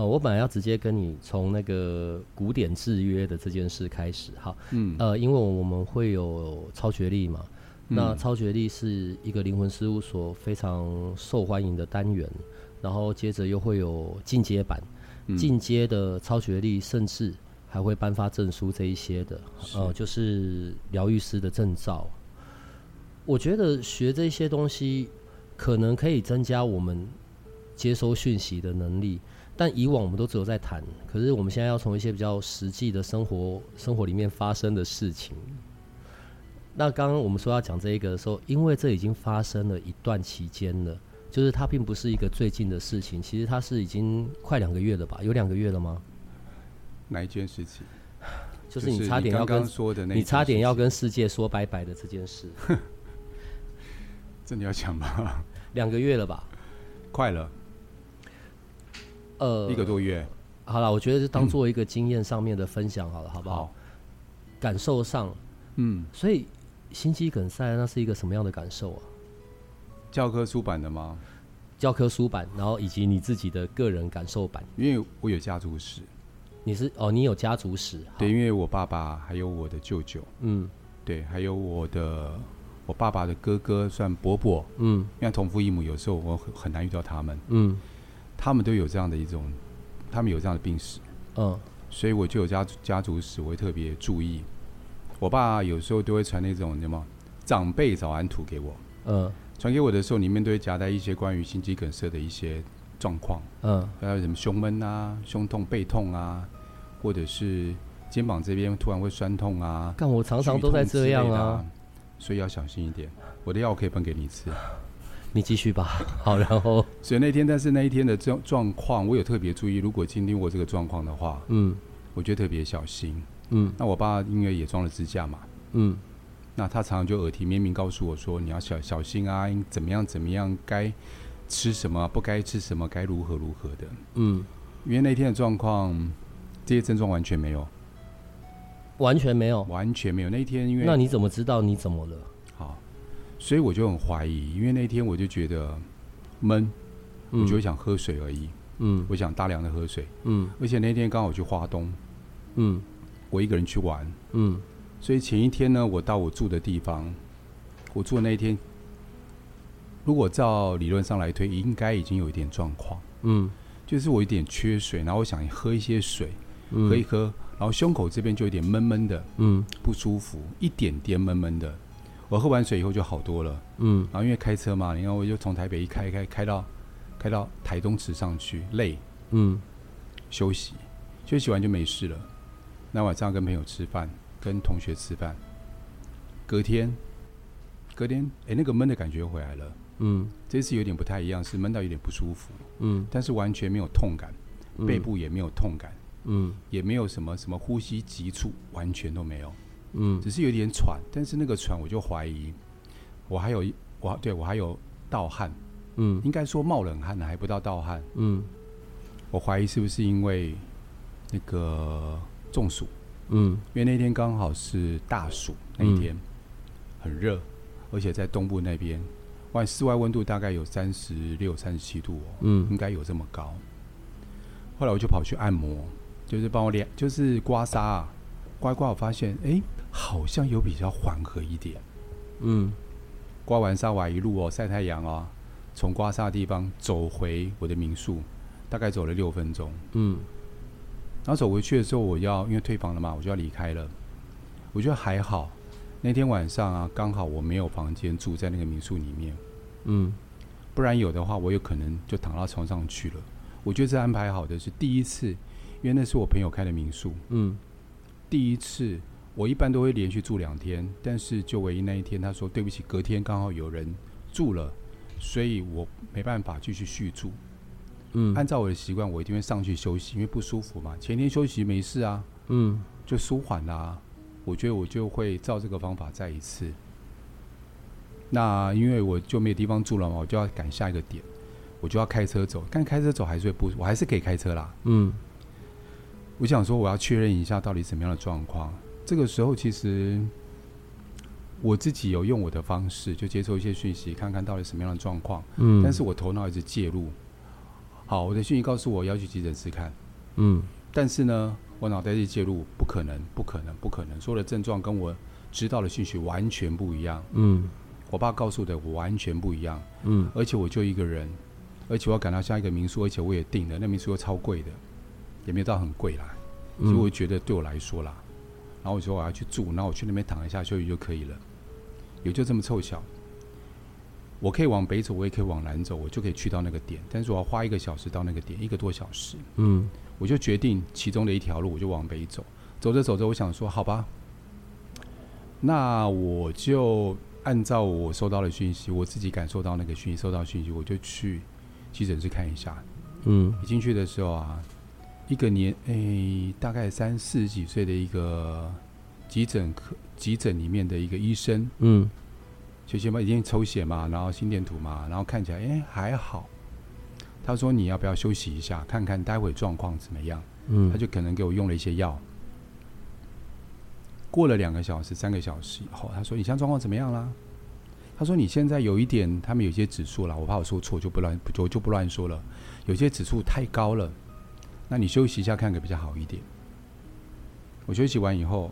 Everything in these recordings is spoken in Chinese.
呃，我本来要直接跟你从那个古典制约的这件事开始，哈，嗯，呃，因为我们会有超觉力嘛，嗯、那超觉力是一个灵魂事务所非常受欢迎的单元，然后接着又会有进阶版，进阶的超觉力甚至还会颁发证书这一些的，呃，就是疗愈师的证照。我觉得学这些东西可能可以增加我们接收讯息的能力。但以往我们都只有在谈，可是我们现在要从一些比较实际的生活生活里面发生的事情。那刚刚我们说要讲这一个的时候，因为这已经发生了一段期间了，就是它并不是一个最近的事情，其实它是已经快两个月了吧？有两个月了吗？哪一件事情？就是你差点要跟说的那，你差点要跟世界说拜拜的这件事。这你要讲吗？两个月了吧？快了。呃，一个多月，好了，我觉得是当做一个经验上面的分享好了，嗯、好不好？好，感受上，嗯，所以心肌梗塞那是一个什么样的感受啊？教科书版的吗？教科书版，然后以及你自己的个人感受版，因为我有家族史。你是哦，你有家族史？对，因为我爸爸还有我的舅舅，嗯，对，还有我的我爸爸的哥哥算伯伯，嗯，因为同父异母，有时候我很很难遇到他们，嗯。他们都有这样的一种，他们有这样的病史，嗯，所以我就有家家族史，我会特别注意。我爸有时候都会传那种什么长辈早安图给我，嗯，传给我的时候，里面都会夹带一些关于心肌梗塞的一些状况，嗯，还有什么胸闷啊、胸痛、背痛啊，或者是肩膀这边突然会酸痛啊。但我常常都在这样啊，所以要小心一点。我的药可以分给你吃。你继续吧。好，然后所以那天，但是那一天的状状况，我有特别注意。如果今天我这个状况的话，嗯，我觉得特别小心。嗯，那我爸因为也装了支架嘛，嗯，那他常常就耳提面命告诉我说：“你要小小心啊，怎么样怎么样，该吃什么，不该吃什么，该如何如何的。”嗯，因为那天的状况，这些症状完全没有，完全没有，完全没有。那一天因为那你怎么知道你怎么了？所以我就很怀疑，因为那天我就觉得闷，我就会想喝水而已。嗯，我想大量的喝水。嗯，而且那天刚好去华东。嗯，我一个人去玩。嗯，所以前一天呢，我到我住的地方，我住的那一天，如果照理论上来推，应该已经有一点状况。嗯，就是我有点缺水，然后我想喝一些水，喝一喝，然后胸口这边就有点闷闷的，嗯，不舒服，一点点闷闷的。我喝完水以后就好多了，嗯，然后因为开车嘛，你看我就从台北一开开开到开到台东池上去，累，嗯，休息，休息完就没事了。那晚上跟朋友吃饭，跟同学吃饭，隔天，隔天，哎、欸，那个闷的感觉回来了，嗯，这次有点不太一样，是闷到有点不舒服，嗯，但是完全没有痛感，背部也没有痛感，嗯，也没有什么什么呼吸急促，完全都没有。嗯，只是有点喘，但是那个喘我就怀疑，我还有我对我还有盗汗，嗯，应该说冒冷汗呢，还不到盗汗，嗯，我怀疑是不是因为那个中暑，嗯，因为那天刚好是大暑那一天，很热，而且在东部那边，外室外温度大概有三十六、三十七度哦，嗯，应该有这么高。后来我就跑去按摩，就是帮我脸，就是刮痧啊，刮一刮，我发现哎。欸好像有比较缓和一点，嗯，刮完沙瓦一路哦晒太阳哦，从刮痧的地方走回我的民宿，大概走了六分钟，嗯，然后走回去的时候，我要因为退房了嘛，我就要离开了。我觉得还好，那天晚上啊，刚好我没有房间住在那个民宿里面，嗯，不然有的话，我有可能就躺到床上去了。我觉得这安排好的是第一次，因为那是我朋友开的民宿，嗯，第一次。我一般都会连续住两天，但是就唯一那一天，他说对不起，隔天刚好有人住了，所以我没办法继续续住。嗯，按照我的习惯，我一定会上去休息，因为不舒服嘛。前天休息没事啊，嗯，就舒缓啦。我觉得我就会照这个方法再一次。那因为我就没有地方住了嘛，我就要赶下一个点，我就要开车走。但开车走还是会不，我还是可以开车啦。嗯，我想说我要确认一下到底什么样的状况。这个时候其实我自己有用我的方式，就接受一些讯息，看看到底什么样的状况。嗯，但是我头脑一直介入。好，我的讯息告诉我要去急诊室看，嗯，但是呢，我脑袋一介入，不可能，不可能，不可能，所有的症状跟我知道的讯息完全不一样，嗯，我爸告诉的我完全不一样，嗯，而且我就一个人，而且我要赶到下一个民宿，而且我也订了，那民宿又超贵的，也没有到很贵啦，所以我觉得对我来说啦，然后我说我要去住，然后我去那边躺一下休息就可以了，也就这么凑巧。我可以往北走，我也可以往南走，我就可以去到那个点。但是我要花一个小时到那个点，一个多小时。嗯，我就决定其中的一条路，我就往北走。走着走着，我想说，好吧，那我就按照我收到的讯息，我自己感受到那个讯息，收到讯息，我就去急诊室看一下。嗯，一进去的时候啊，一个年诶、欸，大概三四十几岁的一个急诊科急诊里面的一个医生。嗯。就先把已经抽血嘛，然后心电图嘛，然后看起来哎、欸、还好。他说，你要不要休息一下，看看待会状况怎么样？嗯，他就可能给我用了一些药。过了两个小时、三个小时以后，他说，你现在状况怎么样啦？他说，你现在有一点，他们有些指数了，我怕我说错，就不乱，我就不乱说了。有些指数太高了，那你休息一下，看个比较好一点。我休息完以后，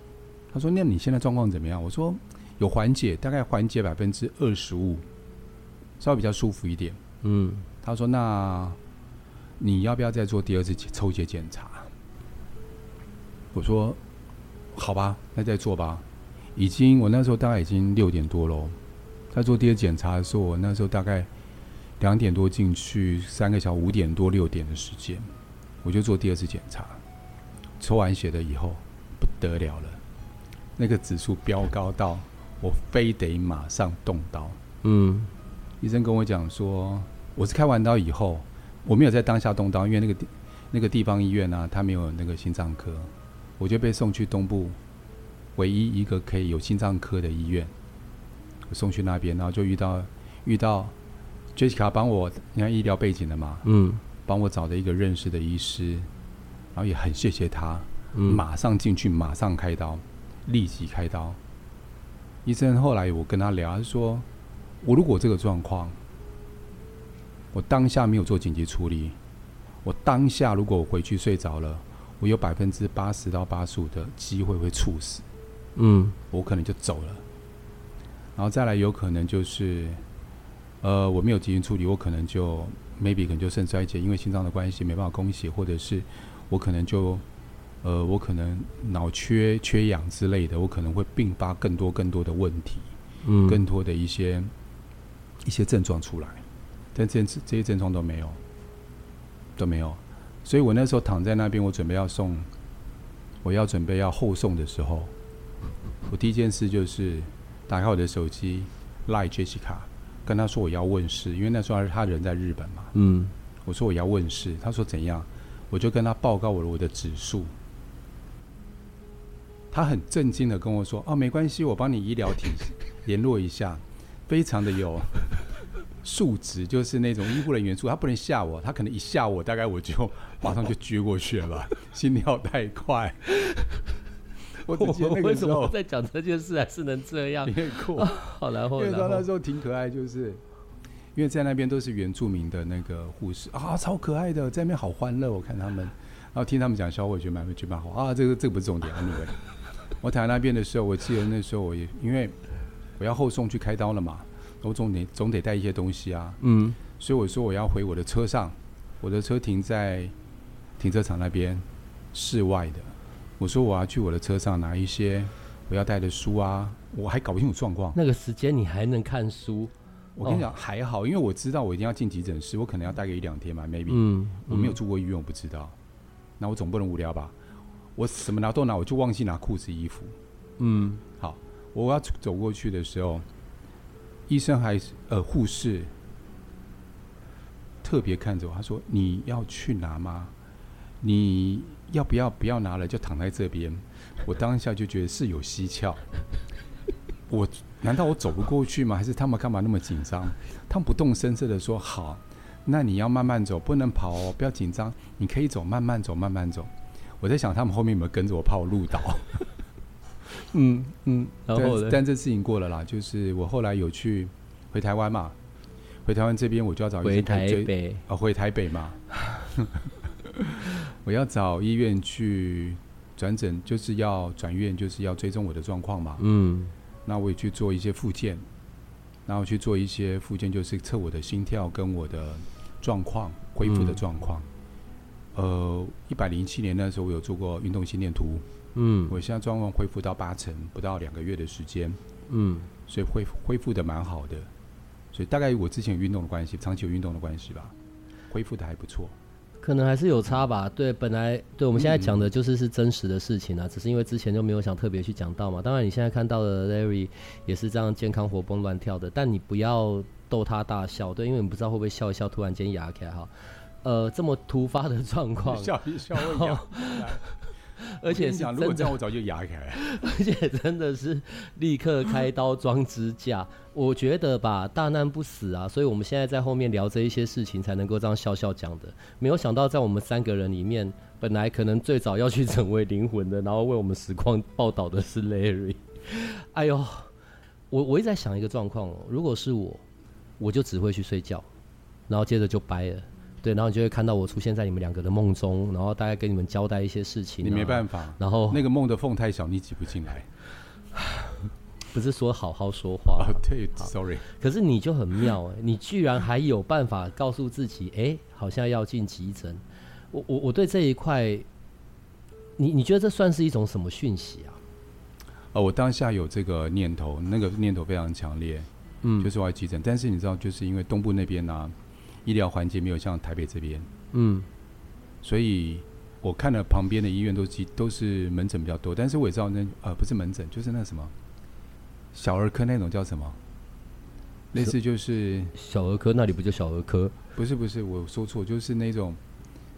他说，那你现在状况怎么样？我说。有缓解，大概缓解百分之二十五，稍微比较舒服一点。嗯，他说：“那你要不要再做第二次抽血检查？”我说：“好吧，那再做吧。”已经，我那时候大概已经六点多喽。在做第二检查的时候，我那时候大概两点多进去，三个小时五点多六点的时间，我就做第二次检查。抽完血的以后不得了了，那个指数飙高到。我非得马上动刀。嗯，医生跟我讲说，我是开完刀以后，我没有在当下动刀，因为那个地那个地方医院啊，他没有那个心脏科，我就被送去东部唯一一个可以有心脏科的医院，我送去那边，然后就遇到遇到 Jessica 帮我，你看医疗背景的嘛，嗯，帮我找的一个认识的医师，然后也很谢谢他，嗯，马上进去，马上开刀，立即开刀。医生后来我跟他聊，他说：“我如果这个状况，我当下没有做紧急处理，我当下如果我回去睡着了，我有百分之八十到八十五的机会会猝死，嗯，我可能就走了。然后再来有可能就是，呃，我没有进行处理，我可能就 maybe 可能就肾衰竭，因为心脏的关系没办法供血，或者是我可能就。”呃，我可能脑缺缺氧之类的，我可能会并发更多更多的问题，嗯，更多的一些一些症状出来，但这这些症状都没有，都没有，所以我那时候躺在那边，我准备要送，我要准备要后送的时候，我第一件事就是打开我的手机赖 Jessica，跟他说我要问世，因为那时候他人在日本嘛，嗯，我说我要问世，他说怎样，我就跟他报告我的我的指数。他很震惊的跟我说：“哦，没关系，我帮你医疗体联络一下，非常的有素质，就是那种医护人员素。他不能吓我，他可能一吓我，大概我就马上就撅过去了吧，心跳太快。我我为什么在讲这件事还是能这样？别过，好，然后因为说那时候挺可爱，就是因为在那边都是原住民的那个护士啊，超可爱的，在那边好欢乐。我看他们，然后听他们讲笑话，我觉得蛮觉得蛮好啊。这个这个不是重点，你们。”我躺在那边的时候，我记得那时候我也因为我要后送去开刀了嘛，我总得总得带一些东西啊。嗯。所以我说我要回我的车上，我的车停在停车场那边，室外的。我说我要去我的车上拿一些我要带的书啊，我还搞不清楚状况。那个时间你还能看书？我跟你讲还好，因为我知道我一定要进急诊室，我可能要待个一两天嘛，maybe。嗯。我没有住过医院，我不知道。那我总不能无聊吧？我什么拿都拿，我就忘记拿裤子、衣服。嗯，好，我要走过去的时候，医生还是呃护士特别看着我，他说：“你要去拿吗？你要不要不要拿了，就躺在这边。”我当下就觉得是有蹊跷。我难道我走不过去吗？还是他们干嘛那么紧张？他们不动声色的说：“好，那你要慢慢走，不能跑哦，不要紧张，你可以走，慢慢走，慢慢走。”我在想他们后面有没有跟着我，怕我路倒。嗯嗯，然后但，但这事情过了啦，就是我后来有去回台湾嘛，回台湾这边我就要找医回台北啊，回台北嘛，我要找医院去转诊，就是要转院，就是要追踪我的状况嘛。嗯。那我也去做一些复健，然后去做一些复健，就是测我的心跳跟我的状况恢复的状况。嗯、呃，一百零七年那时候我有做过运动心电图，嗯，我现在状况恢复到八成，不到两个月的时间，嗯，所以恢恢复的蛮好的，所以大概我之前有运动的关系，长期有运动的关系吧，恢复的还不错。可能还是有差吧。对，本来对我们现在讲的就是是真实的事情啊，嗯、只是因为之前就没有想特别去讲到嘛。当然，你现在看到的 Larry 也是这样健康、活蹦乱跳的，但你不要逗他大笑，对，因为你不知道会不会笑一笑，突然间牙开哈。呃，这么突发的状况，笑一笑。而且是，如果这样，我早就牙开了。而且真的是立刻开刀装支架。我觉得吧，大难不死啊，所以我们现在在后面聊这一些事情，才能够这样笑笑讲的。没有想到，在我们三个人里面，本来可能最早要去成为灵魂的，然后为我们实况报道的是 Larry。哎呦，我我一直在想一个状况哦，如果是我，我就只会去睡觉，然后接着就掰了。对，然后你就会看到我出现在你们两个的梦中，然后大概跟你们交代一些事情。你没办法，然后那个梦的缝太小，你挤不进来。不是说好好说话？啊，对，sorry。可是你就很妙，你居然还有办法告诉自己，哎，好像要进急诊。我我我对这一块，你你觉得这算是一种什么讯息啊？哦，我当下有这个念头，那个念头非常强烈，嗯，就是我要急诊。但是你知道，就是因为东部那边呢、啊。医疗环节没有像台北这边，嗯，所以我看了旁边的医院都是都是门诊比较多，但是我也知道那呃不是门诊，就是那什么小儿科那种叫什么，类似就是小儿科那里不叫小儿科？不是不是，我说错，就是那种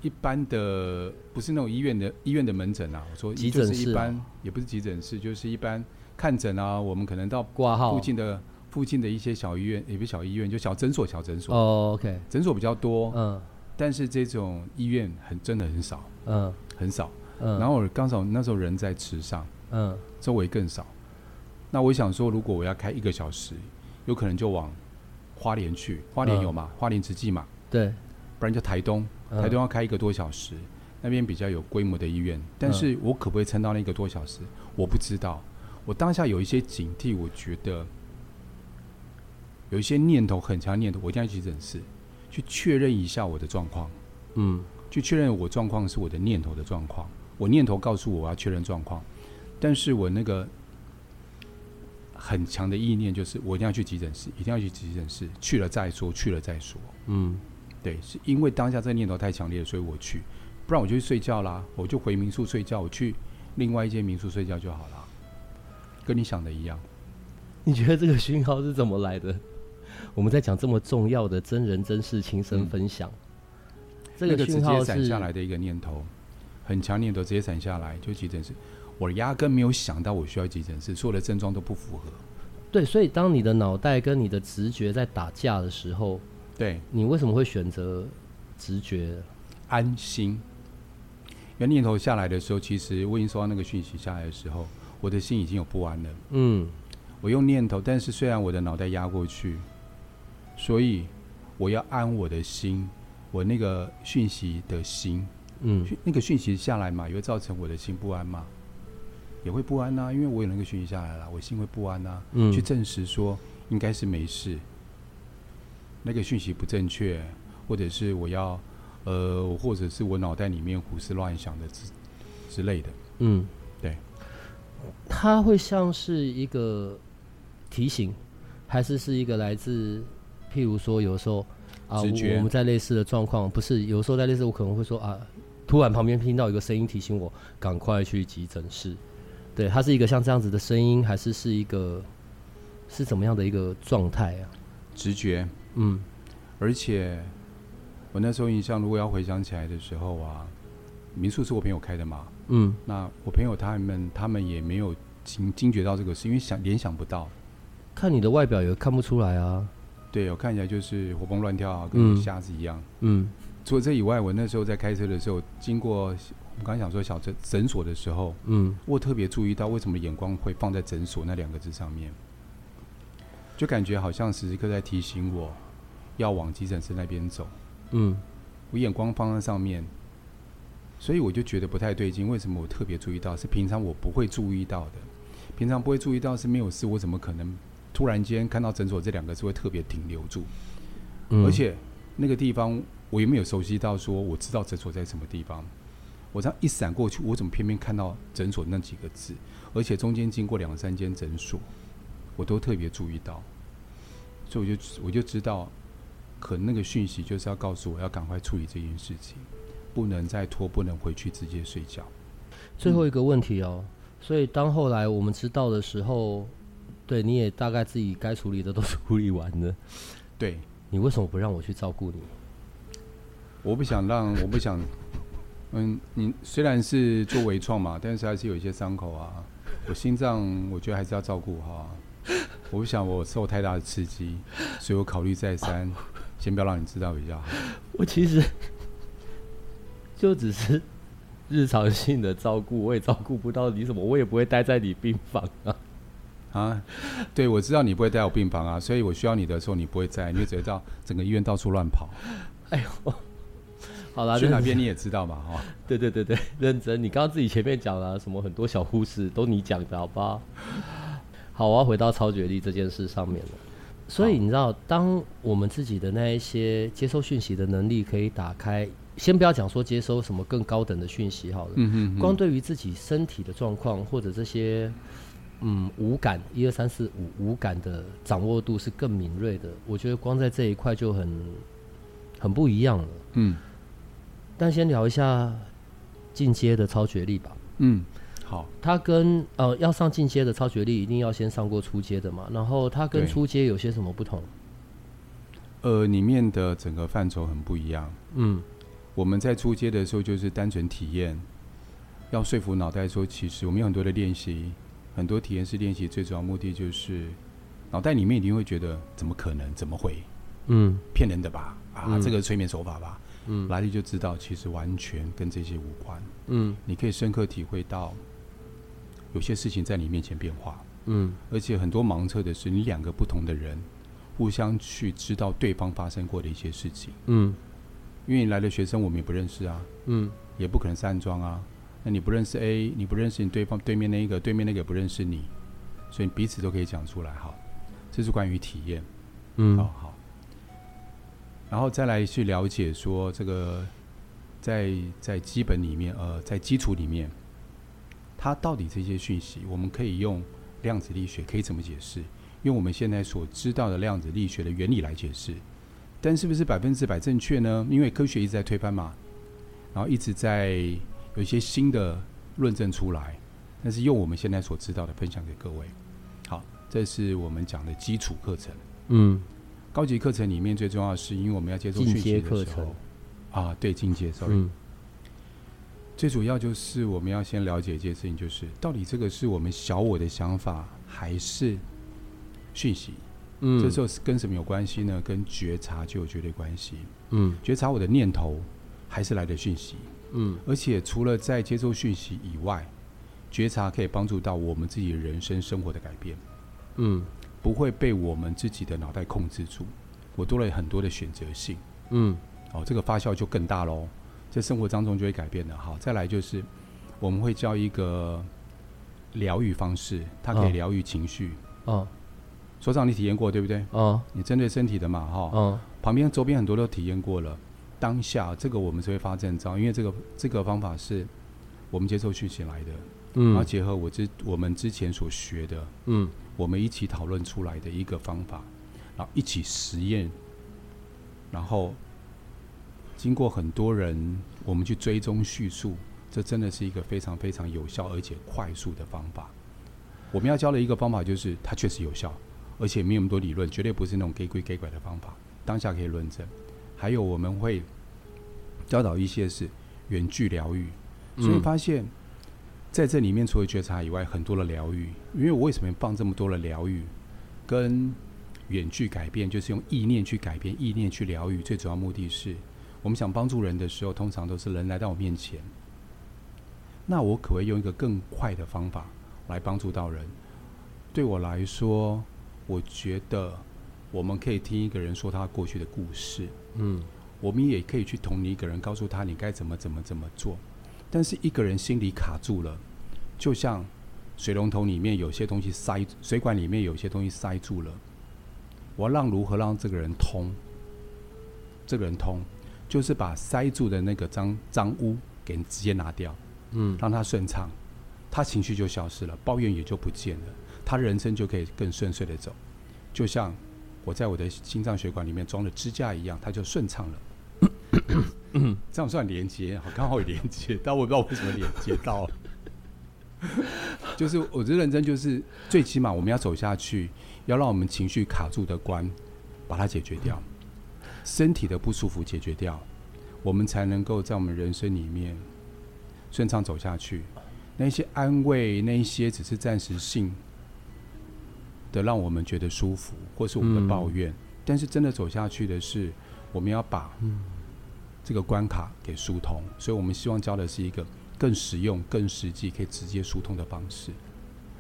一般的，不是那种医院的医院的门诊啊。我说急诊室，一般也不是急诊室，就是一般看诊啊，我们可能到挂号附近的。附近的一些小医院，也不是小医院，就小诊所、小诊所。哦，OK，诊所比较多，嗯，但是这种医院很真的很少，嗯，很少，嗯。然后我刚好那时候人在池上，嗯，周围更少。那我想说，如果我要开一个小时，有可能就往花莲去，花莲有嘛？花莲直济嘛？对，不然就台东，台东要开一个多小时，那边比较有规模的医院。但是我可不可以撑到那一个多小时？我不知道。我当下有一些警惕，我觉得。有一些念头很强，念头我一定要去诊室，去确认一下我的状况。嗯，去确认我状况是我的念头的状况。我念头告诉我我要确认状况，但是我那个很强的意念就是我一定要去急诊室，一定要去急诊室，去了再说，去了再说。嗯，对，是因为当下这个念头太强烈，所以我去，不然我就去睡觉啦，我就回民宿睡觉，我去另外一间民宿睡觉就好了，跟你想的一样。你觉得这个讯号是怎么来的？我们在讲这么重要的真人真事亲身分享，嗯、这个直接闪下来的一个念头，很强念头直接闪下来就急诊室。我压根没有想到我需要急诊室，所有的症状都不符合。对，所以当你的脑袋跟你的直觉在打架的时候，对，你为什么会选择直觉？安心。因为念头下来的时候，其实我已经收到那个讯息下来的时候，我的心已经有不安了。嗯，我用念头，但是虽然我的脑袋压过去。所以我要安我的心，我那个讯息的心，嗯，那个讯息下来嘛，也会造成我的心不安嘛，也会不安呐、啊，因为我有那个讯息下来了，我心会不安呐、啊，嗯，去证实说应该是没事，那个讯息不正确，或者是我要，呃，或者是我脑袋里面胡思乱想的之之类的，嗯，对，它会像是一个提醒，还是是一个来自。譬如说，有时候啊，我们在类似的状况，不是有时候在类似，我可能会说啊，突然旁边听到一个声音提醒我赶快去急诊室。对，它是一个像这样子的声音，还是是一个是怎么样的一个状态啊？直觉，嗯，而且我那时候印象，如果要回想起来的时候啊，民宿是我朋友开的嘛，嗯，那我朋友他们他们也没有惊惊觉到这个事，因为想联想不到。看你的外表也看不出来啊。对，我看起来就是活蹦乱跳啊，跟瞎子一样。嗯。除了这以外，我那时候在开车的时候，经过我刚想说小诊诊所的时候，嗯，我特别注意到为什么眼光会放在诊所那两个字上面，就感觉好像时时刻在提醒我要往急诊室那边走。嗯，我眼光放在上面，所以我就觉得不太对劲。为什么我特别注意到？是平常我不会注意到的，平常不会注意到是没有事，我怎么可能突然间看到诊所这两个字会特别停留住？嗯，而且那个地方。我也没有熟悉到说我知道诊所在什么地方？我这样一闪过去，我怎么偏偏看到诊所那几个字？而且中间经过两三间诊所，我都特别注意到，所以我就我就知道，可能那个讯息就是要告诉我要赶快处理这件事情，不能再拖，不能回去直接睡觉。最后一个问题哦，所以当后来我们知道的时候，对你也大概自己该处理的都处理完了，对，你为什么不让我去照顾你？我不想让，我不想，嗯，你虽然是做微创嘛，但是还是有一些伤口啊。我心脏，我觉得还是要照顾好、啊。我不想我受太大的刺激，所以我考虑再三，先不要让你知道比较好。我其实就只是日常性的照顾，我也照顾不到你什么，我也不会待在你病房啊。啊，对，我知道你不会带我病房啊，所以我需要你的时候你不会在，你就只会到整个医院到处乱跑。哎呦。好啦，去哪边你也知道嘛，哈。对对对对，认真。你刚刚自己前面讲了什么？很多小护士都你讲的，好不好？好，我要回到超觉力这件事上面了。所以你知道，当我们自己的那一些接收讯息的能力可以打开，先不要讲说接收什么更高等的讯息好了，嗯哼哼，光对于自己身体的状况或者这些嗯五感一二三四五五感的掌握度是更敏锐的。我觉得光在这一块就很很不一样了，嗯。但先聊一下进阶的超觉力吧。嗯，好。它跟呃要上进阶的超觉力，一定要先上过初阶的嘛。然后它跟初阶有些什么不同？呃，里面的整个范畴很不一样。嗯，我们在初阶的时候就是单纯体验，要说服脑袋说，其实我们有很多的练习，很多体验式练习，最主要目的就是脑袋里面一定会觉得怎么可能，怎么会？嗯，骗人的吧？啊，嗯、这个催眠手法吧？嗯，来了就知道，其实完全跟这些无关。嗯，你可以深刻体会到，有些事情在你面前变化。嗯，而且很多盲测的是，你两个不同的人互相去知道对方发生过的一些事情。嗯，因为你来的学生我们也不认识啊。嗯，也不可能是暗装啊。那你不认识 A，你不认识你对方对面那一个，对面那个也不认识你，所以彼此都可以讲出来。好，这是关于体验。嗯，好好。然后再来去了解说这个，在在基本里面，呃，在基础里面，它到底这些讯息，我们可以用量子力学可以怎么解释？用我们现在所知道的量子力学的原理来解释，但是不是百分之百正确呢？因为科学一直在推翻嘛，然后一直在有一些新的论证出来，但是用我们现在所知道的分享给各位。好，这是我们讲的基础课程。嗯。高级课程里面最重要的是，因为我们要接受讯息的时候，啊，对，进阶，sorry，嗯，最主要就是我们要先了解一件事情，就是到底这个是我们小我的想法还是讯息？嗯，这时候是跟什么有关系呢？跟觉察就有绝对关系。嗯，觉察我的念头还是来的讯息。嗯，而且除了在接受讯息以外，觉察可以帮助到我们自己人生生活的改变。嗯。不会被我们自己的脑袋控制住，我多了很多的选择性。嗯，哦，这个发酵就更大喽，在生活当中就会改变了。好，再来就是我们会教一个疗愈方式，它可以疗愈情绪。哦，所长，你体验过对不对？哦，你针对身体的嘛，哈。哦，旁边周边很多都体验过了。当下这个我们是会发证照，因为这个这个方法是我们接受讯息来的。嗯，然后结合我之我们之前所学的，嗯。我们一起讨论出来的一个方法，然后一起实验，然后经过很多人，我们去追踪叙述，这真的是一个非常非常有效而且快速的方法。我们要教的一个方法就是它确实有效，而且没有那么多理论，绝对不是那种给鬼给拐的方法，当下可以论证。还有我们会教导一些是远距疗愈，所以发现在这里面除了觉察以外，很多的疗愈。因为我为什么放这么多的疗愈跟远距改变，就是用意念去改变，意念去疗愈。最主要目的是，我们想帮助人的时候，通常都是人来到我面前，那我可不可以用一个更快的方法来帮助到人？对我来说，我觉得我们可以听一个人说他过去的故事，嗯。我们也可以去同理一个人，告诉他你该怎么怎么怎么做。但是一个人心里卡住了，就像水龙头里面有些东西塞，水管里面有些东西塞住了。我要让如何让这个人通？这个人通，就是把塞住的那个脏脏污给直接拿掉，嗯，让他顺畅，他情绪就消失了，抱怨也就不见了，他人生就可以更顺遂的走。就像我在我的心脏血管里面装了支架一样，它就顺畅了。这样算连接，好刚好有连接，但我不知道为什么连接到了。就是我觉得认真，就是最起码我们要走下去，要让我们情绪卡住的关，把它解决掉，身体的不舒服解决掉，我们才能够在我们人生里面顺畅走下去。那些安慰，那些只是暂时性的，让我们觉得舒服，或是我们的抱怨。但是真的走下去的是，我们要把。这个关卡给疏通，所以我们希望教的是一个更实用、更实际、可以直接疏通的方式。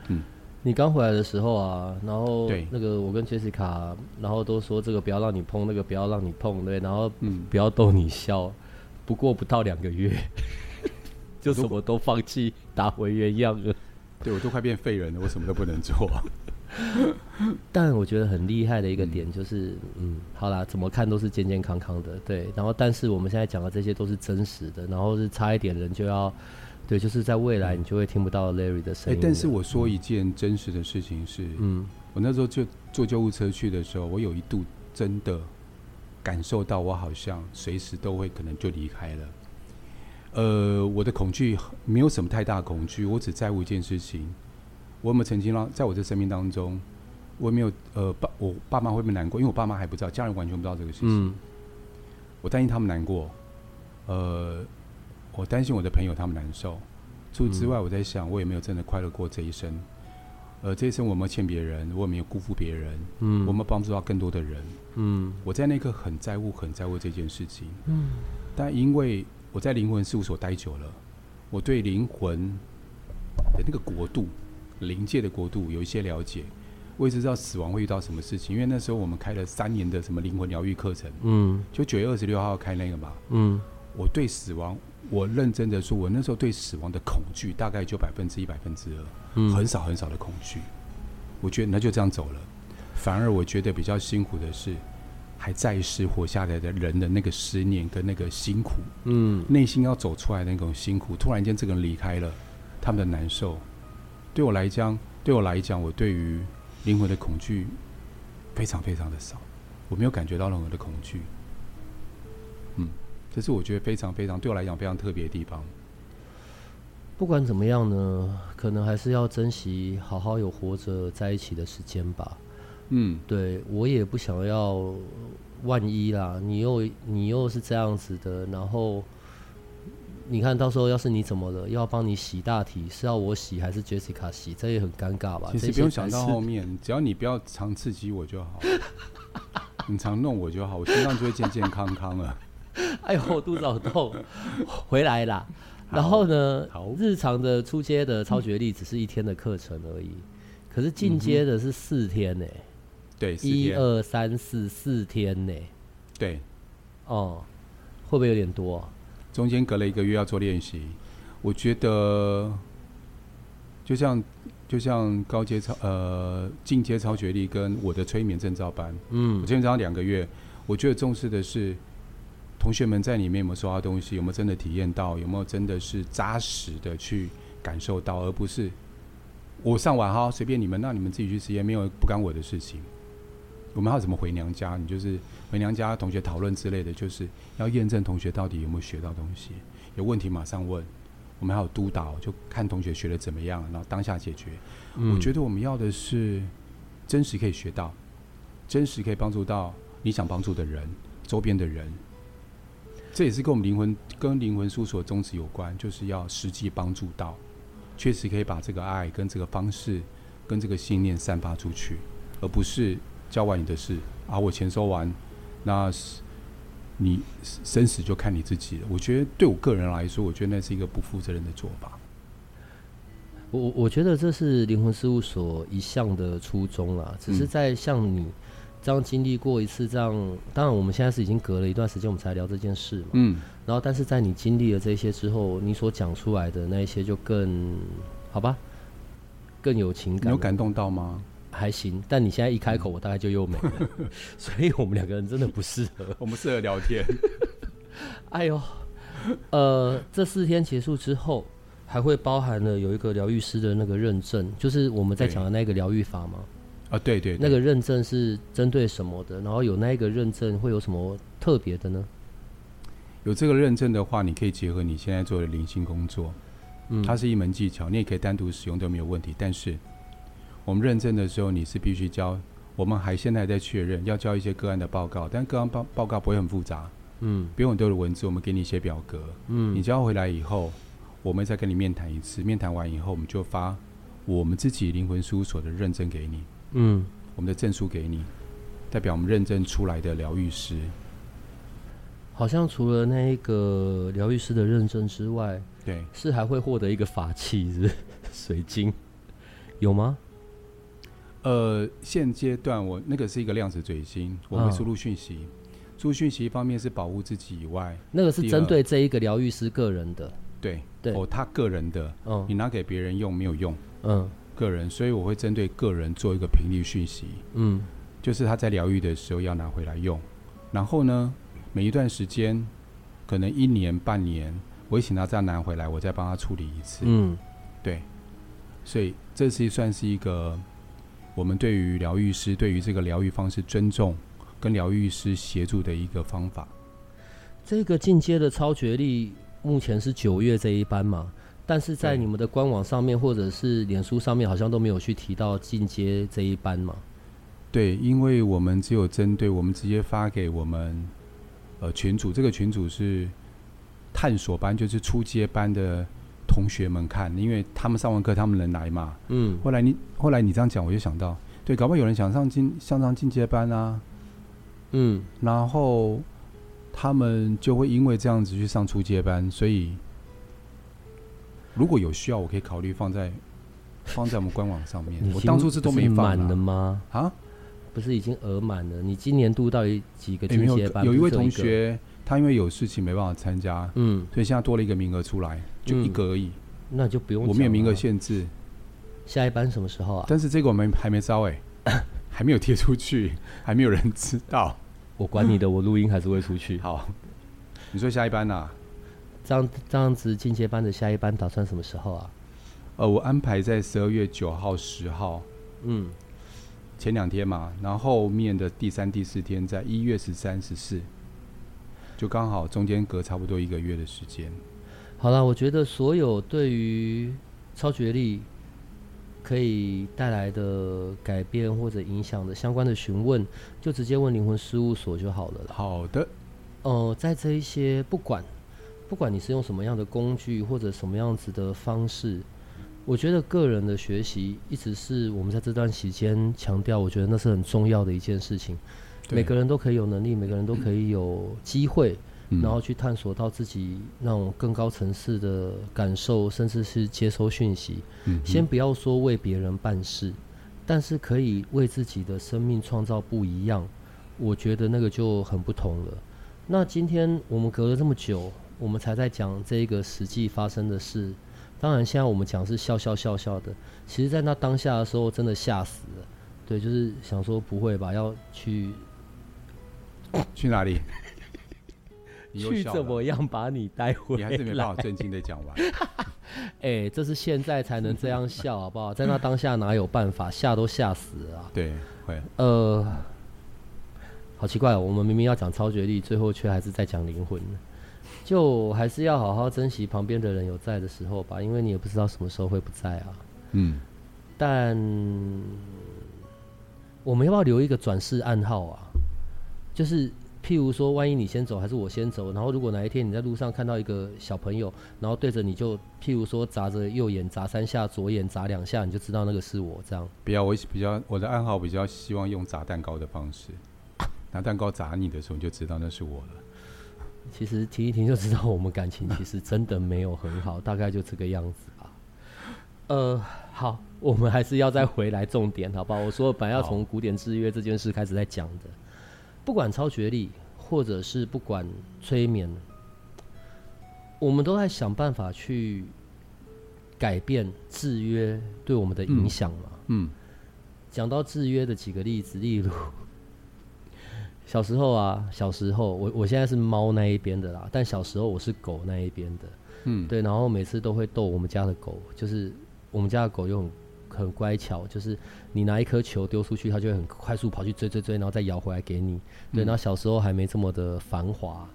嗯，你刚回来的时候啊，然后对那个我跟杰西卡，然后都说这个不要让你碰，那个不要让你碰，对，然后嗯，不要逗你笑。嗯、不过不到两个月，就什么都放弃，打回原样了。对，我都快变废人了，我什么都不能做。但我觉得很厉害的一个点就是，嗯，好啦，怎么看都是健健康康的，对。然后，但是我们现在讲的这些都是真实的，然后是差一点人就要，对，就是在未来你就会听不到 Larry 的声音。哎，但是我说一件真实的事情是，嗯，我那时候就坐救护车去的时候，我有一度真的感受到我好像随时都会可能就离开了。呃，我的恐惧没有什么太大恐惧，我只在乎一件事情。我有没有曾经让在我这生命当中，我有没有呃爸我爸妈会不会难过？因为我爸妈还不知道，家人完全不知道这个事情。嗯、我担心他们难过，呃，我担心我的朋友他们难受。除此之外，我在想，我有没有真的快乐过这一生？呃，这一生我有没有欠别人？我有没有辜负别人？嗯，我有没有帮助到更多的人？嗯，我在那刻很在乎，很在乎这件事情。嗯，但因为我在灵魂事务所待久了，我对灵魂的那个国度。灵界的国度有一些了解，我也知道死亡会遇到什么事情，因为那时候我们开了三年的什么灵魂疗愈课程，嗯，就九月二十六号开那个嘛，嗯，我对死亡，我认真的说，我那时候对死亡的恐惧大概就百分之一、百分之二，嗯，很少很少的恐惧，我觉得那就这样走了，反而我觉得比较辛苦的是，还在世活下来的人的那个思念跟那个辛苦，嗯，内心要走出来的那种辛苦，突然间这个人离开了，他们的难受。对我来讲，对我来讲，我对于灵魂的恐惧非常非常的少，我没有感觉到任何的恐惧。嗯，这是我觉得非常非常对我来讲非常特别的地方。不管怎么样呢，可能还是要珍惜好好有活着在一起的时间吧。嗯，对，我也不想要万一啦，你又你又是这样子的，然后。你看到时候要是你怎么了，要帮你洗大体，是要我洗还是 Jessica 洗？这也很尴尬吧？其实不用想到后面，只要你不要常刺激我就好，你常弄我就好，我心脏就会健健康康了。哎呦，我肚子好痛，回来啦。然后呢，日常的出街的超觉力只是一天的课程而已，可是进阶的是四天呢。对，一二三四四天呢、欸。对，哦，会不会有点多？中间隔了一个月要做练习，我觉得就像就像高阶超呃进阶超学历跟我的催眠证照班，嗯，我今天早上两个月，我觉得重视的是同学们在里面有没有收到东西，有没有真的体验到，有没有真的是扎实的去感受到，而不是我上完哈随便你们，那你们自己去实验，没有不干我的事情。我们还要怎么回娘家？你就是回娘家，同学讨论之类的，就是要验证同学到底有没有学到东西。有问题马上问。我们还有督导，就看同学学的怎么样，然后当下解决。嗯、我觉得我们要的是真实可以学到，真实可以帮助到你想帮助的人，周边的人。这也是跟我们灵魂跟灵魂事务所宗旨有关，就是要实际帮助到，确实可以把这个爱跟这个方式跟这个信念散发出去，而不是教完你的事啊，我钱收完，那你生死就看你自己了。我觉得对我个人来说，我觉得那是一个不负责任的做法。我我觉得这是灵魂事务所一向的初衷啦，只是在像你。这样经历过一次，这样当然我们现在是已经隔了一段时间，我们才聊这件事嘛。嗯。然后，但是在你经历了这些之后，你所讲出来的那一些就更好吧，更有情感。你有感动到吗？还行，但你现在一开口，我大概就又没了。所以我们两个人真的不适合。我们适合聊天。哎呦，呃，这四天结束之后，还会包含了有一个疗愈师的那个认证，就是我们在讲的那个疗愈法吗？啊，对对，对，那个认证是针对什么的？然后有那个认证会有什么特别的呢？有这个认证的话，你可以结合你现在做的灵性工作，嗯，它是一门技巧，你也可以单独使用都没有问题。但是我们认证的时候，你是必须交，我们还现在还在确认，要交一些个案的报告，但个案报报告不会很复杂，嗯，不用很多的文字，我们给你一些表格，嗯，你交回来以后，我们再跟你面谈一次，面谈完以后，我们就发我们自己灵魂事务所的认证给你。嗯，我们的证书给你，代表我们认证出来的疗愈师。好像除了那一个疗愈师的认证之外，对，是还会获得一个法器，是？水晶，有吗？呃，现阶段我那个是一个量子水晶，我会输入讯息，输入讯息一方面是保护自己以外，那个是针对这一个疗愈师个人的，对对，哦，他个人的，嗯，你拿给别人用没有用，嗯。个人，所以我会针对个人做一个频率讯息，嗯，就是他在疗愈的时候要拿回来用，然后呢，每一段时间，可能一年半年，我会请他再拿回来，我再帮他处理一次，嗯，对，所以这是算是一个我们对于疗愈师对于这个疗愈方式尊重跟疗愈师协助的一个方法。这个进阶的超觉力目前是九月这一班嘛？但是在你们的官网上面或者是脸书上面，好像都没有去提到进阶这一班嘛？对，因为我们只有针对我们直接发给我们呃群主，这个群主是探索班，就是初阶班的同学们看，因为他们上完课，他们能来嘛。嗯。后来你后来你这样讲，我就想到，对，搞不好有人想上进上上进阶班啊。嗯。然后他们就会因为这样子去上初阶班，所以。如果有需要，我可以考虑放在放在我们官网上面。我当初是都没放满了吗？啊，不是已经额满了？你今年度到底几个进阶班？有一位同学，他因为有事情没办法参加，嗯，所以现在多了一个名额出来，就一个而已。那就不用，我没有名额限制。下一班什么时候啊？但是这个我们还没招哎，还没有贴出去，还没有人知道。我管你的，我录音还是会出去。好，你说下一班呐？这样这样子进阶班的下一班打算什么时候啊？呃，我安排在十二月九号、十号，嗯，前两天嘛，然后后面的第三、第四天在一月十三、十四，就刚好中间隔差不多一个月的时间。好了，我觉得所有对于超觉力可以带来的改变或者影响的相关的询问，就直接问灵魂事务所就好了。好的。呃，在这一些不管。不管你是用什么样的工具或者什么样子的方式，我觉得个人的学习一直是我们在这段期间强调，我觉得那是很重要的一件事情。每个人都可以有能力，每个人都可以有机会，然后去探索到自己那种更高层次的感受，甚至是接收讯息。先不要说为别人办事，但是可以为自己的生命创造不一样。我觉得那个就很不同了。那今天我们隔了这么久。我们才在讲这个实际发生的事，当然现在我们讲是笑笑笑笑的，其实在那当下的时候真的吓死了，对，就是想说不会吧，要去 去哪里？去怎么样把你带回来？你还是没办法正经的讲完。哎、欸，这是现在才能这样笑，好不好？在那当下哪有办法？吓都吓死了啊！对，会呃，好奇怪哦，我们明明要讲超觉力，最后却还是在讲灵魂。就还是要好好珍惜旁边的人有在的时候吧，因为你也不知道什么时候会不在啊。嗯，但我们要不要留一个转世暗号啊？就是譬如说，万一你先走还是我先走，然后如果哪一天你在路上看到一个小朋友，然后对着你就譬如说眨着右眼眨三下，左眼眨两下，你就知道那个是我这样。不要，我比较我的暗号比较希望用砸蛋糕的方式，拿蛋糕砸你的时候，你就知道那是我了。其实听一听就知道我们感情其实真的没有很好，大概就这个样子吧。呃，好，我们还是要再回来重点，好不好？我说本来要从古典制约这件事开始在讲的。不管超觉力，或者是不管催眠，我们都在想办法去改变制约对我们的影响嘛。嗯。讲到制约的几个例子，例如小时候啊，小时候我我现在是猫那一边的啦，但小时候我是狗那一边的。嗯。对，然后每次都会逗我们家的狗，就是我们家的狗又很。很乖巧，就是你拿一颗球丢出去，它就会很快速跑去追追追，然后再摇回来给你。对，然后小时候还没这么的繁华，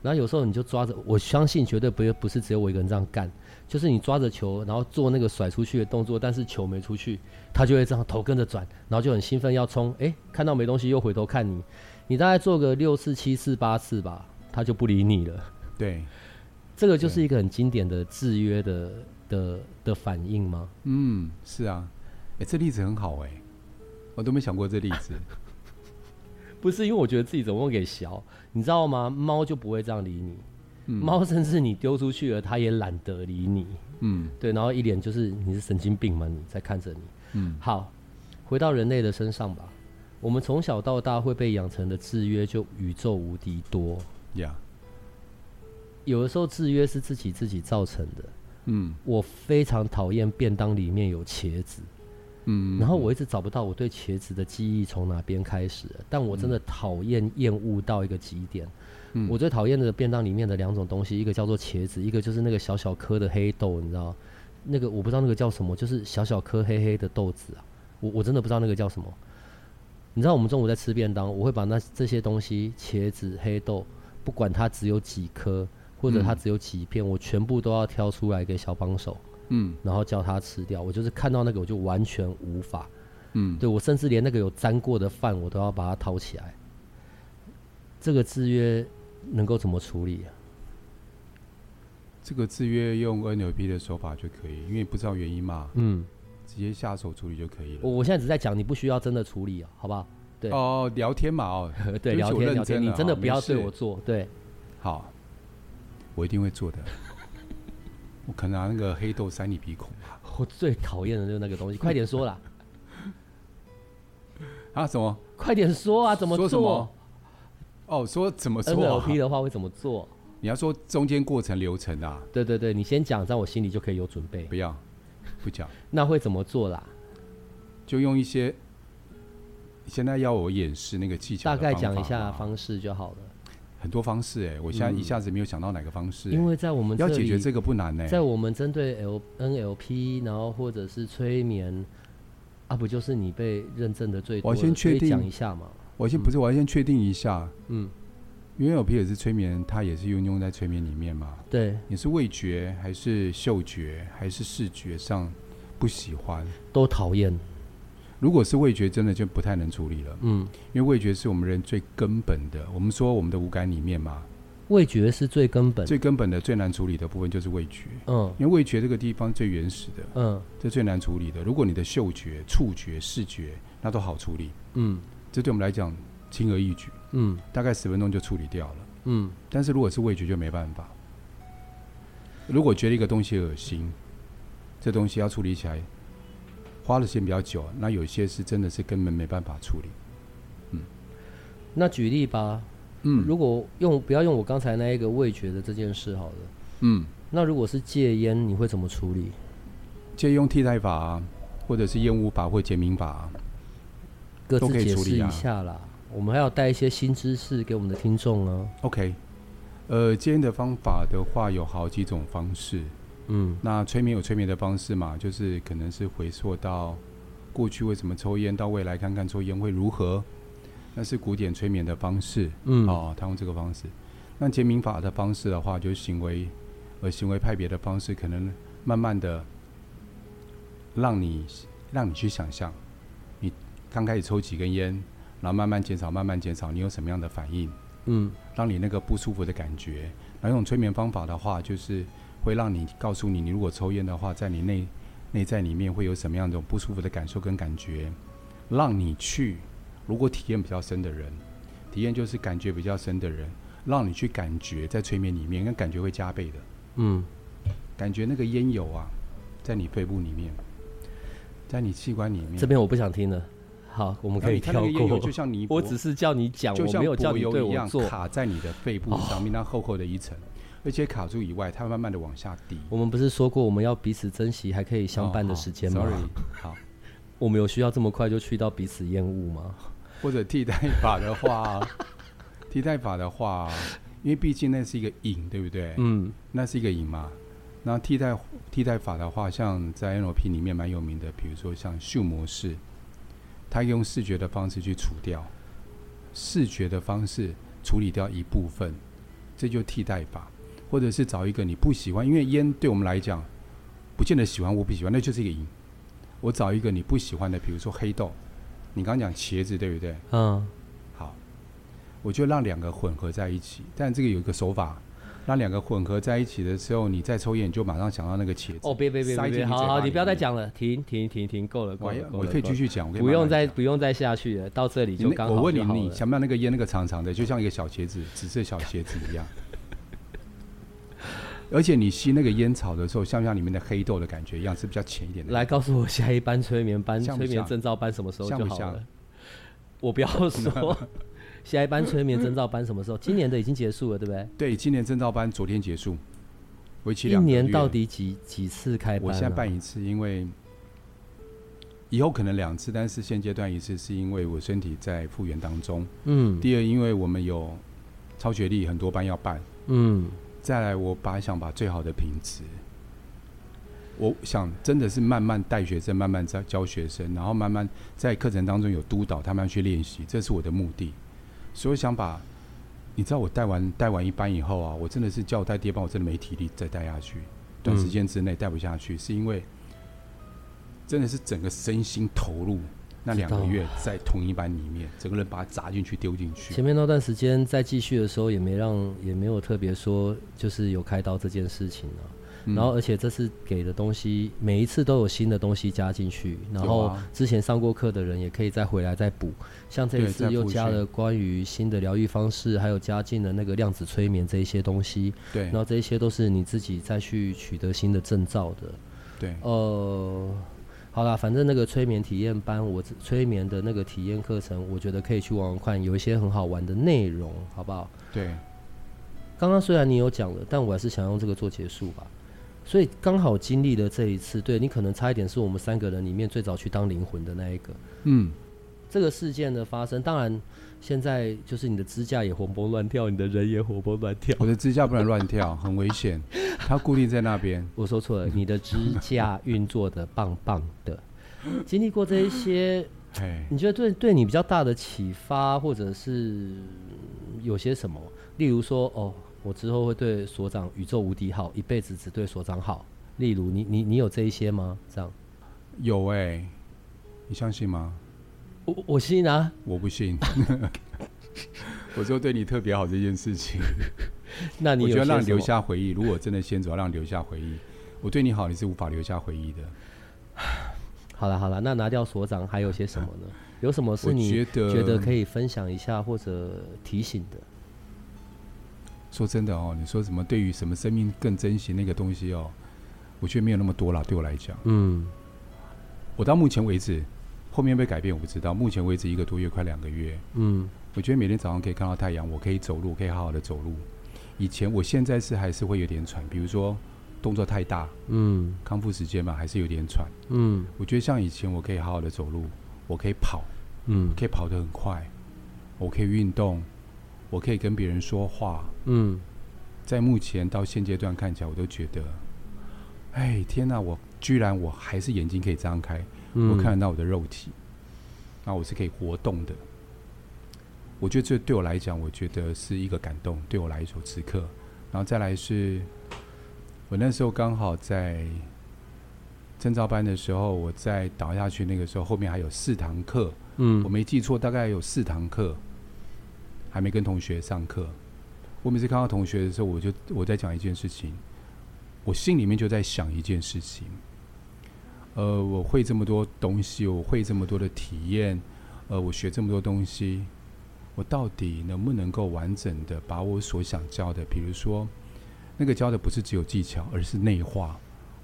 然后有时候你就抓着，我相信绝对不会不是只有我一个人这样干，就是你抓着球，然后做那个甩出去的动作，但是球没出去，它就会这样头跟着转，然后就很兴奋要冲，哎，看到没东西又回头看你，你大概做个六次、七次、八次吧，它就不理你了。对，这个就是一个很经典的制约的。的的反应吗？嗯，是啊，哎、欸，这例子很好哎、欸，我都没想过这例子。不是因为我觉得自己怎么会给小，你知道吗？猫就不会这样理你，猫、嗯、甚至你丢出去了，它也懒得理你。嗯，对，然后一脸就是你是神经病吗？你在看着你。嗯，好，回到人类的身上吧。我们从小到大会被养成的制约就宇宙无敌多。呀，Yeah. 有的时候制约是自己自己造成的。嗯，我非常讨厌便当里面有茄子，嗯，然后我一直找不到我对茄子的记忆从哪边开始，但我真的讨厌厌恶到一个极点。嗯，我最讨厌的便当里面的两种东西，一个叫做茄子，一个就是那个小小颗的黑豆，你知道？那个我不知道那个叫什么，就是小小颗黑黑的豆子啊，我我真的不知道那个叫什么。你知道我们中午在吃便当，我会把那这些东西，茄子、黑豆，不管它只有几颗。或者它只有几片，嗯、我全部都要挑出来给小帮手，嗯，然后叫他吃掉。我就是看到那个，我就完全无法，嗯，对，我甚至连那个有沾过的饭，我都要把它掏起来。这个制约能够怎么处理啊？这个制约用 NLP 的手法就可以，因为不知道原因嘛，嗯，直接下手处理就可以了。我我现在只在讲，你不需要真的处理啊，好不好？对哦，聊天嘛，哦，对，聊天聊天，你真的不要对我做，哦、对，好。我一定会做的。我可能拿那个黑豆塞你鼻孔吧。我最讨厌的就是那个东西，快点说啦！啊？什么？快点说啊！怎么做？说哦，说怎么做？NLP 的话会怎么做？你要说中间过程流程啊？对对对，你先讲，这样我心里就可以有准备。不要，不讲。那会怎么做啦？就用一些，现在要我演示那个技巧，大概讲一下方式就好了。很多方式哎、欸，我现在一下子没有想到哪个方式、欸。因为在我们要解决这个不难呢、欸，在我们针对 L NLP，然后或者是催眠，啊，不就是你被认证的最多？我先确定讲一下嘛。我先不是，我要先确定一下。嗯，因为 NLP 也是催眠，它也是运用在催眠里面嘛。对，你是味觉还是嗅觉还是视觉上不喜欢？都讨厌。如果是味觉，真的就不太能处理了。嗯，因为味觉是我们人最根本的。我们说我们的五感里面嘛，味觉是最根本、最根本的、最难处理的部分就是味觉。嗯，因为味觉这个地方最原始的，嗯，这最难处理的。如果你的嗅觉、触觉、视觉，那都好处理。嗯，这对我们来讲轻而易举。嗯，大概十分钟就处理掉了。嗯，但是如果是味觉就没办法。如果觉得一个东西恶心，这东西要处理起来。花的时间比较久，那有些是真的是根本没办法处理。嗯，那举例吧。嗯，如果用不要用我刚才那一个味觉的这件事好了。嗯，那如果是戒烟，你会怎么处理？借用替代法啊，或者是厌恶法或减敏法啊，各自解释一下啦。我们还要带一些新知识给我们的听众呢。OK，呃，戒烟的方法的话有好几种方式。嗯，那催眠有催眠的方式嘛，就是可能是回溯到过去为什么抽烟，到未来看看抽烟会如何，那是古典催眠的方式。嗯，哦，他用这个方式。那减敏法的方式的话，就是行为呃行为派别的方式，可能慢慢的让你让你去想象，你刚开始抽几根烟，然后慢慢减少，慢慢减少，你有什么样的反应？嗯，让你那个不舒服的感觉。那用催眠方法的话，就是会让你告诉你，你如果抽烟的话，在你内内在里面会有什么样的种不舒服的感受跟感觉，让你去。如果体验比较深的人，体验就是感觉比较深的人，让你去感觉在催眠里面，那感觉会加倍的。嗯，感觉那个烟油啊，在你肺部里面，在你器官里面。这边我不想听了。好，我们可以跳过。就像泥，我只是叫你讲，我没有叫你对一样我做。卡在你的肺部上面那厚厚的一层，而且卡住以外，它会慢慢的往下滴。我们不是说过我们要彼此珍惜，还可以相伴的时间吗？哦，Sorry，好，我们有需要这么快就去到彼此厌恶吗？或者替代法的话，替代法的话，因为毕竟那是一个瘾，对不对？嗯，那是一个瘾嘛。那替代替代法的话，像在 NLP 里面蛮有名的，比如说像嗅模式。它用视觉的方式去除掉，视觉的方式处理掉一部分，这就替代法，或者是找一个你不喜欢，因为烟对我们来讲，不见得喜欢，我不喜欢，那就是一个瘾。我找一个你不喜欢的，比如说黑豆，你刚刚讲茄子，对不对？嗯。好，我就让两个混合在一起，但这个有一个手法。让两个混合在一起的时候，你再抽烟，你就马上想到那个茄子。哦，别别别好好，你不要再讲了，停停停停，够了够了，我可以继续讲，不用再不用再下去了，到这里就刚好。我问你，你想不想那个烟那个长长的，就像一个小茄子，紫色小茄子一样？而且你吸那个烟草的时候，像不像里面的黑豆的感觉一样，是比较浅一点的。来告诉我，下一班催眠班、催眠证照班什么时候就好了？我不要说。下一班催眠证照班什么时候？今年的已经结束了，对不对？对，今年证照班昨天结束，为期两年到底几几次开班？我现在办一次，因为以后可能两次，但是现阶段一次，是因为我身体在复原当中。嗯。第二，因为我们有超学历，很多班要办。嗯。再来，我把想把最好的品质，我想真的是慢慢带学生，慢慢在教学生，然后慢慢在课程当中有督导他们去练习，这是我的目的。所以想把，你知道我带完带完一班以后啊，我真的是叫我带第二班，我真的没体力再带下去，短时间之内带不下去，是因为真的是整个身心投入那两个月在同一班里面，整个人把它砸进去丢进去。前面那段时间在继续的时候，也没让也没有特别说就是有开刀这件事情啊。然后，而且这次给的东西，每一次都有新的东西加进去。然后之前上过课的人也可以再回来再补。像这一次又加了关于新的疗愈方式，还有加进了那个量子催眠这一些东西。对。然后这一些都是你自己再去取得新的证照的。对。呃，好啦，反正那个催眠体验班，我催眠的那个体验课程，我觉得可以去玩玩看，有一些很好玩的内容，好不好？对。刚刚虽然你有讲了，但我还是想用这个做结束吧。所以刚好经历了这一次，对，你可能差一点是我们三个人里面最早去当灵魂的那一个。嗯，这个事件的发生，当然现在就是你的支架也活蹦乱跳，你的人也活蹦乱跳。我的支架不能乱跳，很危险，它固定在那边。我说错了，你的支架运作的棒棒的。经历过这一些，你觉得对对你比较大的启发，或者是有些什么？例如说，哦。我之后会对所长宇宙无敌好，一辈子只对所长好。例如你，你你你有这一些吗？这样有哎、欸，你相信吗？我我信啊。我不信。我说对你特别好这件事情，那你有我觉得让你留下回忆。如果真的先走，让你留下回忆。我对你好，你是无法留下回忆的。好了好了，那拿掉所长还有些什么呢？有什么是你觉得可以分享一下或者提醒的？说真的哦，你说什么？对于什么生命更珍惜那个东西哦，我觉得没有那么多啦。对我来讲，嗯，我到目前为止，后面被改变我不知道。目前为止一个多月，快两个月，嗯，我觉得每天早上可以看到太阳，我可以走路，可以好好的走路。以前我现在是还是会有点喘，比如说动作太大，嗯，康复时间嘛，还是有点喘，嗯。我觉得像以前我可以好好的走路，我可以跑，嗯，可以跑得很快，我可以运动。我可以跟别人说话，嗯，在目前到现阶段看起来，我都觉得，哎，天哪！我居然我还是眼睛可以张开，嗯，我看得到我的肉体，那我是可以活动的。我觉得这对我来讲，我觉得是一个感动，对我来说此刻。然后再来是，我那时候刚好在证照班的时候，我在倒下去那个时候，后面还有四堂课，嗯，我没记错，大概有四堂课。还没跟同学上课。我每次看到同学的时候，我就我在讲一件事情，我心里面就在想一件事情。呃，我会这么多东西，我会这么多的体验，呃，我学这么多东西，我到底能不能够完整的把我所想教的，比如说那个教的不是只有技巧，而是内化。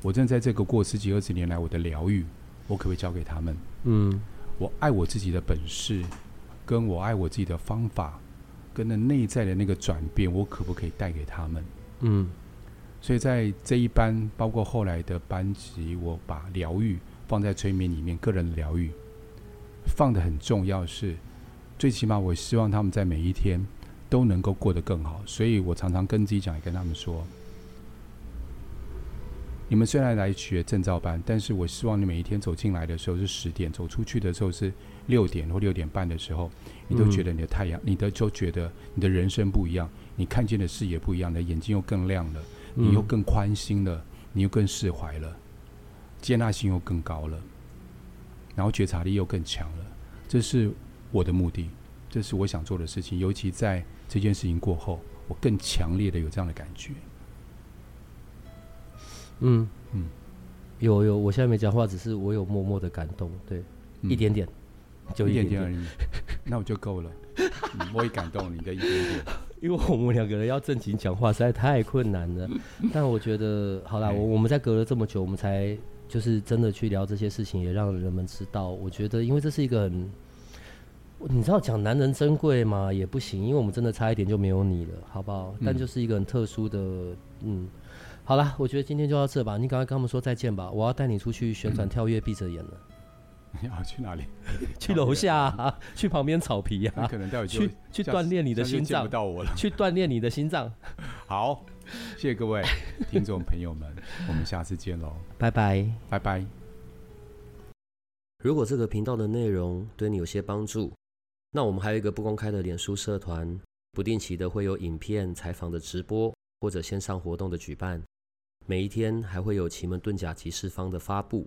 我正在这个过十几二十年来，我的疗愈，我可不可以教给他们？嗯，我爱我自己的本事，跟我爱我自己的方法，跟那内在的那个转变，我可不可以带给他们？嗯。所以在这一班，包括后来的班级，我把疗愈放在催眠里面，个人疗愈放得很重要是，最起码我希望他们在每一天都能够过得更好。所以我常常跟自己讲，也跟他们说：你们虽然来学证照班，但是我希望你每一天走进来的时候是十点，走出去的时候是六点或六点半的时候，你都觉得你的太阳，你的就觉得你的人生不一样，你看见的视野不一样，你的眼睛又更亮了。你又更宽心了，你又更释怀了，接纳性又更高了，然后觉察力又更强了。这是我的目的，这是我想做的事情。尤其在这件事情过后，我更强烈的有这样的感觉。嗯嗯，有有，我现在没讲话，只是我有默默的感动，对，嗯、一点点，就一点点而已。那我就够了，我也感动你的一点点。因为我们两个人要正经讲话实在太困难了，但我觉得好啦，我我们在隔了这么久，我们才就是真的去聊这些事情，也让人们知道。我觉得，因为这是一个很，你知道讲男人珍贵嘛？也不行，因为我们真的差一点就没有你了，好不好？但就是一个很特殊的，嗯，好啦，我觉得今天就到这吧。你赶快跟他们说再见吧，我要带你出去旋转跳跃闭着眼了。你 要去哪里？去楼下、啊，去旁边草皮啊。可能待会去去锻炼你的心脏。到我了去锻炼你的心脏。好，谢谢各位听众朋友们，我们下次见喽，拜拜，拜拜。如果这个频道的内容对你有些帮助，那我们还有一个不公开的脸书社团，不定期的会有影片、采访的直播或者线上活动的举办，每一天还会有奇门遁甲集市方的发布。